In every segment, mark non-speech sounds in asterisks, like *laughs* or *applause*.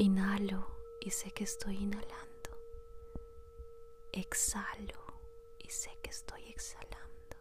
Inhalo y sé que estoy inhalando. Exhalo y sé que estoy exhalando.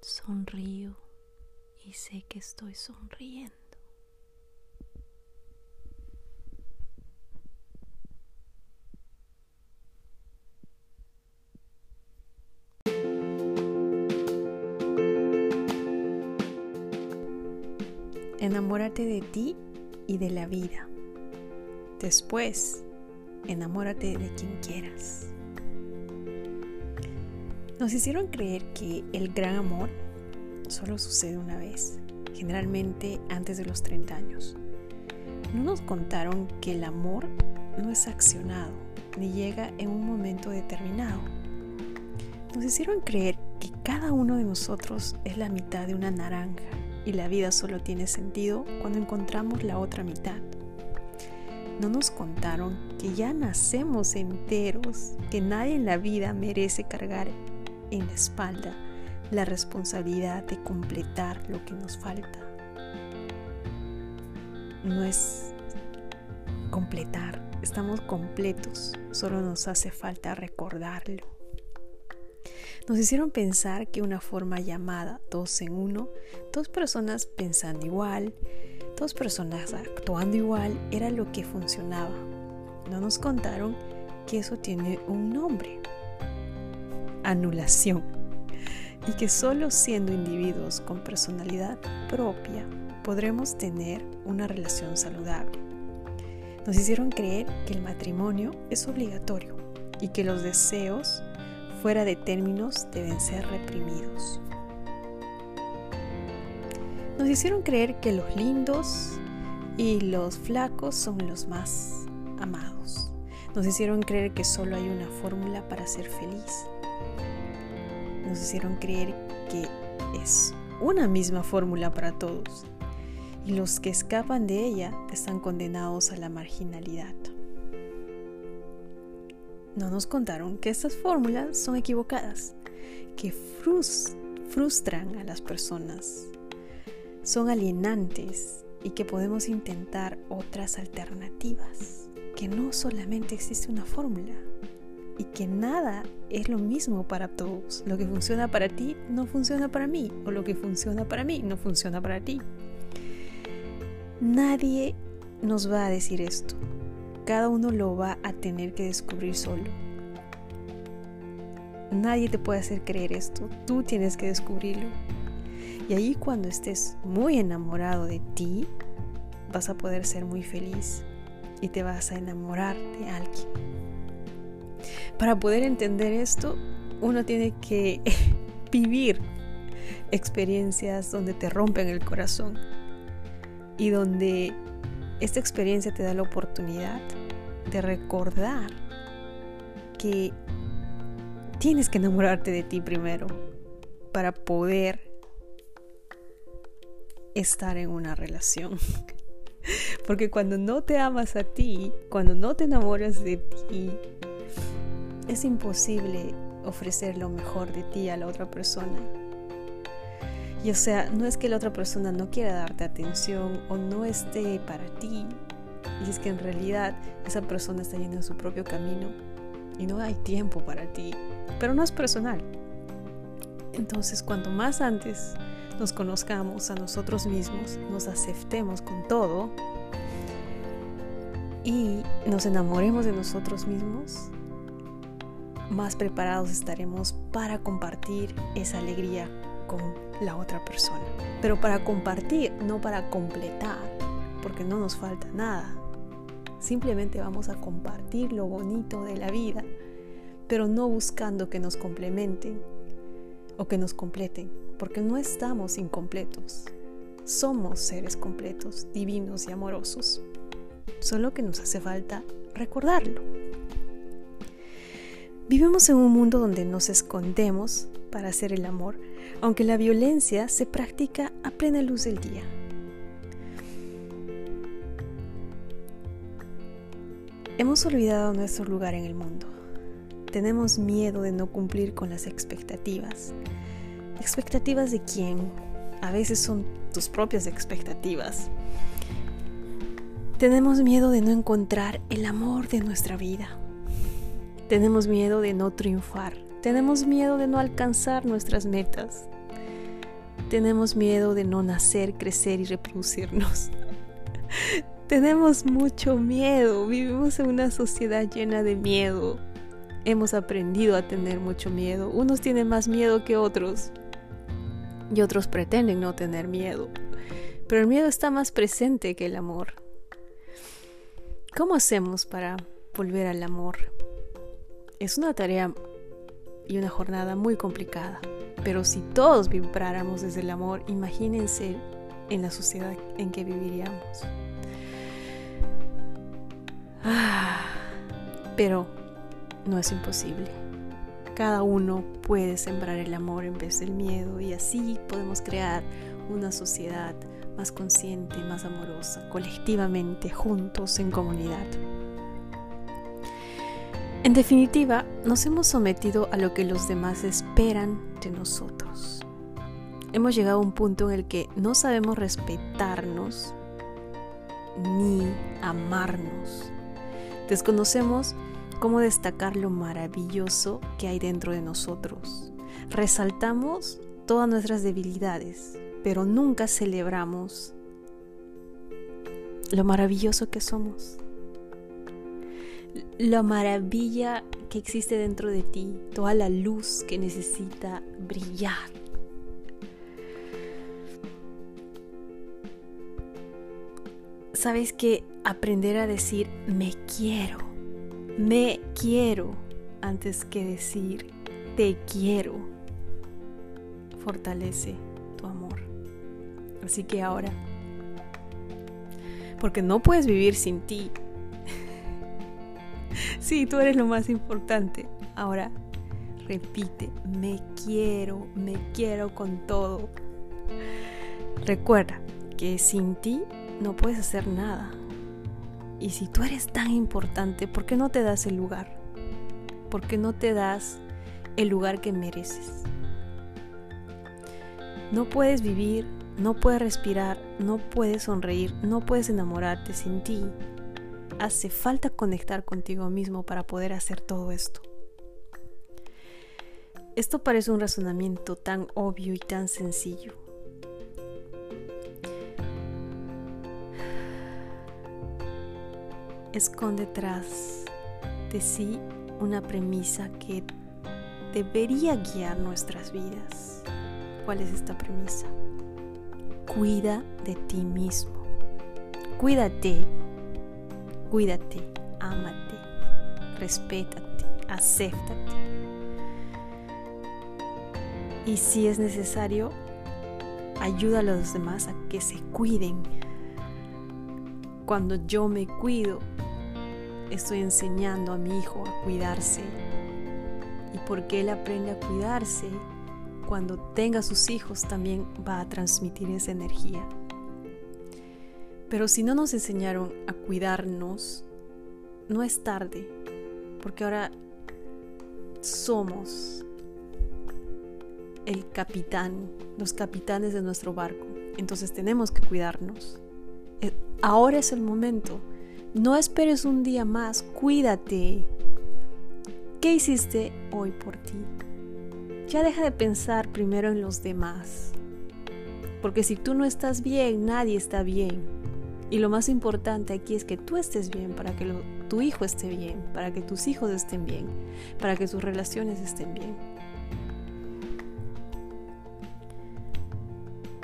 Sonrío y sé que estoy sonriendo. Enamórate de ti y de la vida. Después, enamórate de quien quieras. Nos hicieron creer que el gran amor solo sucede una vez, generalmente antes de los 30 años. No nos contaron que el amor no es accionado ni llega en un momento determinado. Nos hicieron creer que cada uno de nosotros es la mitad de una naranja y la vida solo tiene sentido cuando encontramos la otra mitad. No nos contaron que ya nacemos enteros, que nadie en la vida merece cargar en la espalda la responsabilidad de completar lo que nos falta. No es completar, estamos completos, solo nos hace falta recordarlo. Nos hicieron pensar que una forma llamada dos en uno, dos personas pensando igual, dos personas actuando igual, era lo que funcionaba. No nos contaron que eso tiene un nombre, anulación, y que solo siendo individuos con personalidad propia podremos tener una relación saludable. Nos hicieron creer que el matrimonio es obligatorio y que los deseos fuera de términos deben ser reprimidos. Nos hicieron creer que los lindos y los flacos son los más amados. Nos hicieron creer que solo hay una fórmula para ser feliz nos hicieron creer que es una misma fórmula para todos y los que escapan de ella están condenados a la marginalidad. No nos contaron que estas fórmulas son equivocadas, que frustran a las personas, son alienantes y que podemos intentar otras alternativas, que no solamente existe una fórmula, y que nada es lo mismo para todos. Lo que funciona para ti no funciona para mí o lo que funciona para mí no funciona para ti. Nadie nos va a decir esto. Cada uno lo va a tener que descubrir solo. Nadie te puede hacer creer esto. Tú tienes que descubrirlo. Y ahí cuando estés muy enamorado de ti, vas a poder ser muy feliz y te vas a enamorar de alguien. Para poder entender esto, uno tiene que *laughs* vivir experiencias donde te rompen el corazón y donde esta experiencia te da la oportunidad de recordar que tienes que enamorarte de ti primero para poder estar en una relación. *laughs* Porque cuando no te amas a ti, cuando no te enamoras de ti, es imposible ofrecer lo mejor de ti a la otra persona. Y o sea, no es que la otra persona no quiera darte atención o no esté para ti. Y es que en realidad esa persona está yendo en su propio camino y no hay tiempo para ti. Pero no es personal. Entonces, cuanto más antes nos conozcamos a nosotros mismos, nos aceptemos con todo y nos enamoremos de nosotros mismos, más preparados estaremos para compartir esa alegría con la otra persona. Pero para compartir, no para completar, porque no nos falta nada. Simplemente vamos a compartir lo bonito de la vida, pero no buscando que nos complementen o que nos completen, porque no estamos incompletos. Somos seres completos, divinos y amorosos. Solo que nos hace falta recordarlo. Vivimos en un mundo donde nos escondemos para hacer el amor, aunque la violencia se practica a plena luz del día. Hemos olvidado nuestro lugar en el mundo. Tenemos miedo de no cumplir con las expectativas. ¿Expectativas de quién? A veces son tus propias expectativas. Tenemos miedo de no encontrar el amor de nuestra vida. Tenemos miedo de no triunfar. Tenemos miedo de no alcanzar nuestras metas. Tenemos miedo de no nacer, crecer y reproducirnos. *laughs* Tenemos mucho miedo. Vivimos en una sociedad llena de miedo. Hemos aprendido a tener mucho miedo. Unos tienen más miedo que otros. Y otros pretenden no tener miedo. Pero el miedo está más presente que el amor. ¿Cómo hacemos para volver al amor? Es una tarea y una jornada muy complicada. Pero si todos vibráramos desde el amor, imagínense en la sociedad en que viviríamos. Ah, pero no es imposible. Cada uno puede sembrar el amor en vez del miedo y así podemos crear una sociedad más consciente, más amorosa, colectivamente, juntos, en comunidad. En definitiva, nos hemos sometido a lo que los demás esperan de nosotros. Hemos llegado a un punto en el que no sabemos respetarnos ni amarnos. Desconocemos cómo destacar lo maravilloso que hay dentro de nosotros. Resaltamos todas nuestras debilidades, pero nunca celebramos lo maravilloso que somos la maravilla que existe dentro de ti, toda la luz que necesita brillar. Sabes que aprender a decir me quiero, me quiero, antes que decir te quiero, fortalece tu amor. Así que ahora, porque no puedes vivir sin ti, Sí, tú eres lo más importante. Ahora, repite, me quiero, me quiero con todo. Recuerda que sin ti no puedes hacer nada. Y si tú eres tan importante, ¿por qué no te das el lugar? ¿Por qué no te das el lugar que mereces? No puedes vivir, no puedes respirar, no puedes sonreír, no puedes enamorarte sin ti hace falta conectar contigo mismo para poder hacer todo esto. Esto parece un razonamiento tan obvio y tan sencillo. Esconde tras de sí una premisa que debería guiar nuestras vidas. ¿Cuál es esta premisa? Cuida de ti mismo. Cuídate Cuídate, ámate, respétate, acéptate. Y si es necesario, ayuda a los demás a que se cuiden. Cuando yo me cuido, estoy enseñando a mi hijo a cuidarse. Y porque él aprende a cuidarse, cuando tenga sus hijos también va a transmitir esa energía. Pero si no nos enseñaron a cuidarnos, no es tarde, porque ahora somos el capitán, los capitanes de nuestro barco. Entonces tenemos que cuidarnos. Eh, ahora es el momento. No esperes un día más, cuídate. ¿Qué hiciste hoy por ti? Ya deja de pensar primero en los demás. Porque si tú no estás bien, nadie está bien. Y lo más importante aquí es que tú estés bien para que tu hijo esté bien, para que tus hijos estén bien, para que tus relaciones estén bien.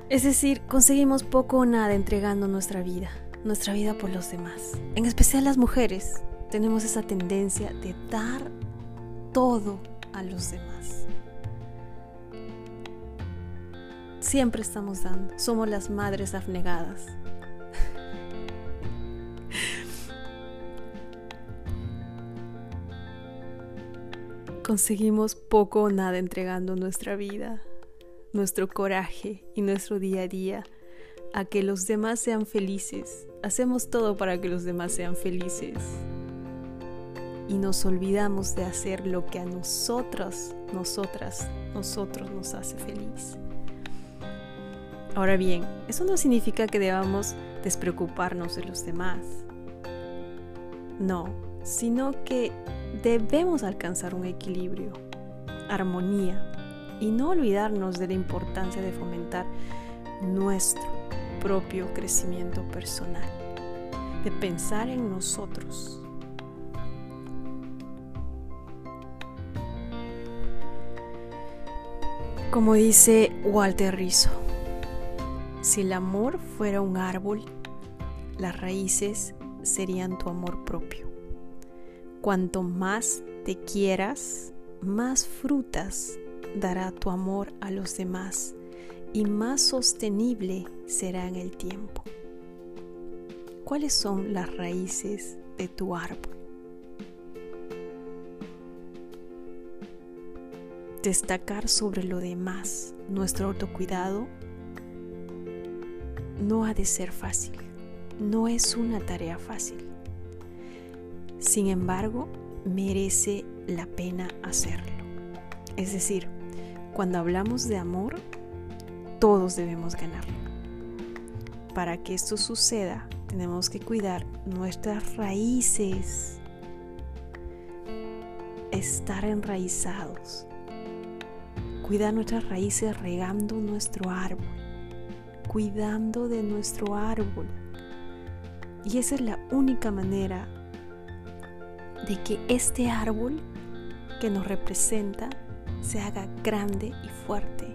Es decir, conseguimos poco o nada entregando nuestra vida, nuestra vida por los demás. En especial las mujeres tenemos esa tendencia de dar todo a los demás. Siempre estamos dando, somos las madres abnegadas Conseguimos poco o nada entregando nuestra vida, nuestro coraje y nuestro día a día a que los demás sean felices. Hacemos todo para que los demás sean felices. Y nos olvidamos de hacer lo que a nosotras, nosotras, nosotros nos hace feliz. Ahora bien, eso no significa que debamos despreocuparnos de los demás. no, sino que debemos alcanzar un equilibrio, armonía y no olvidarnos de la importancia de fomentar nuestro propio crecimiento personal, de pensar en nosotros. Como dice Walter Rizzo, si el amor fuera un árbol, las raíces serían tu amor propio. Cuanto más te quieras, más frutas dará tu amor a los demás y más sostenible será en el tiempo. ¿Cuáles son las raíces de tu árbol? Destacar sobre lo demás nuestro autocuidado no ha de ser fácil, no es una tarea fácil. Sin embargo, merece la pena hacerlo. Es decir, cuando hablamos de amor, todos debemos ganar. Para que esto suceda, tenemos que cuidar nuestras raíces, estar enraizados, cuidar nuestras raíces regando nuestro árbol, cuidando de nuestro árbol. Y esa es la única manera de que este árbol que nos representa se haga grande y fuerte.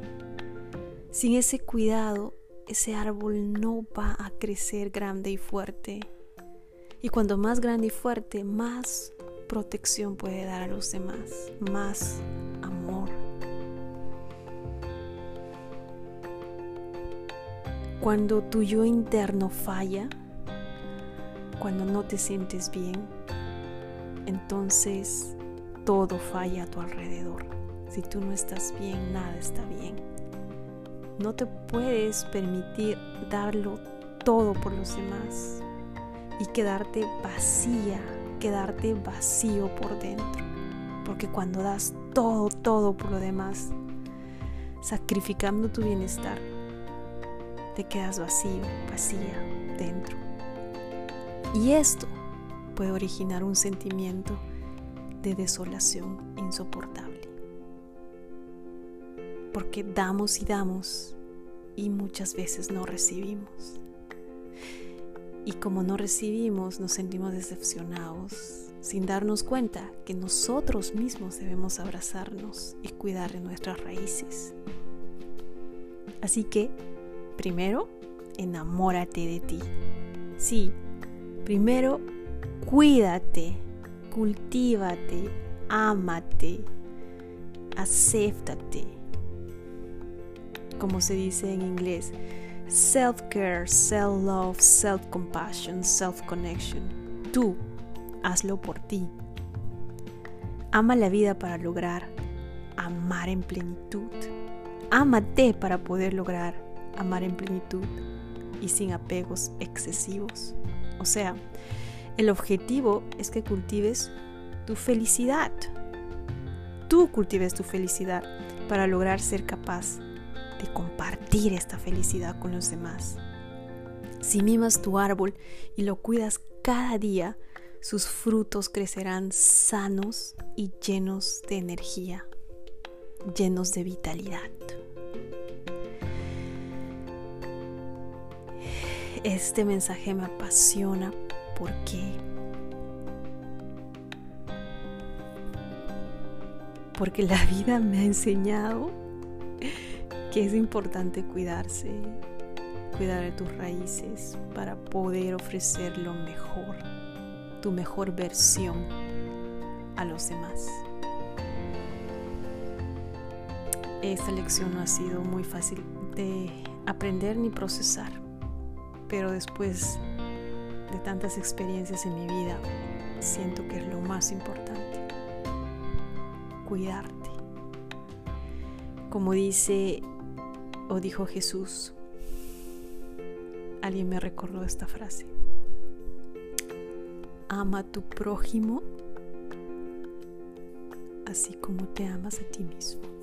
Sin ese cuidado, ese árbol no va a crecer grande y fuerte. Y cuando más grande y fuerte, más protección puede dar a los demás, más amor. Cuando tu yo interno falla, cuando no te sientes bien, entonces todo falla a tu alrededor. Si tú no estás bien, nada está bien. No te puedes permitir darlo todo por los demás y quedarte vacía, quedarte vacío por dentro. Porque cuando das todo, todo por lo demás, sacrificando tu bienestar, te quedas vacío, vacía dentro. Y esto puede originar un sentimiento de desolación insoportable porque damos y damos y muchas veces no recibimos. Y como no recibimos, nos sentimos decepcionados, sin darnos cuenta que nosotros mismos debemos abrazarnos y cuidar de nuestras raíces. Así que, primero, enamórate de ti. Sí, primero, cuídate, cultívate, ámate, acéptate como se dice en inglés, self-care, self-love, self-compassion, self-connection. Tú, hazlo por ti. Ama la vida para lograr amar en plenitud. Ámate para poder lograr amar en plenitud y sin apegos excesivos. O sea, el objetivo es que cultives tu felicidad. Tú cultives tu felicidad para lograr ser capaz de compartir esta felicidad con los demás. Si mimas tu árbol y lo cuidas cada día, sus frutos crecerán sanos y llenos de energía, llenos de vitalidad. Este mensaje me apasiona porque porque la vida me ha enseñado que es importante cuidarse, cuidar de tus raíces para poder ofrecer lo mejor, tu mejor versión a los demás. Esta lección no ha sido muy fácil de aprender ni procesar, pero después de tantas experiencias en mi vida, siento que es lo más importante, cuidarte. Como dice o dijo Jesús. Alguien me recordó esta frase. Ama a tu prójimo así como te amas a ti mismo.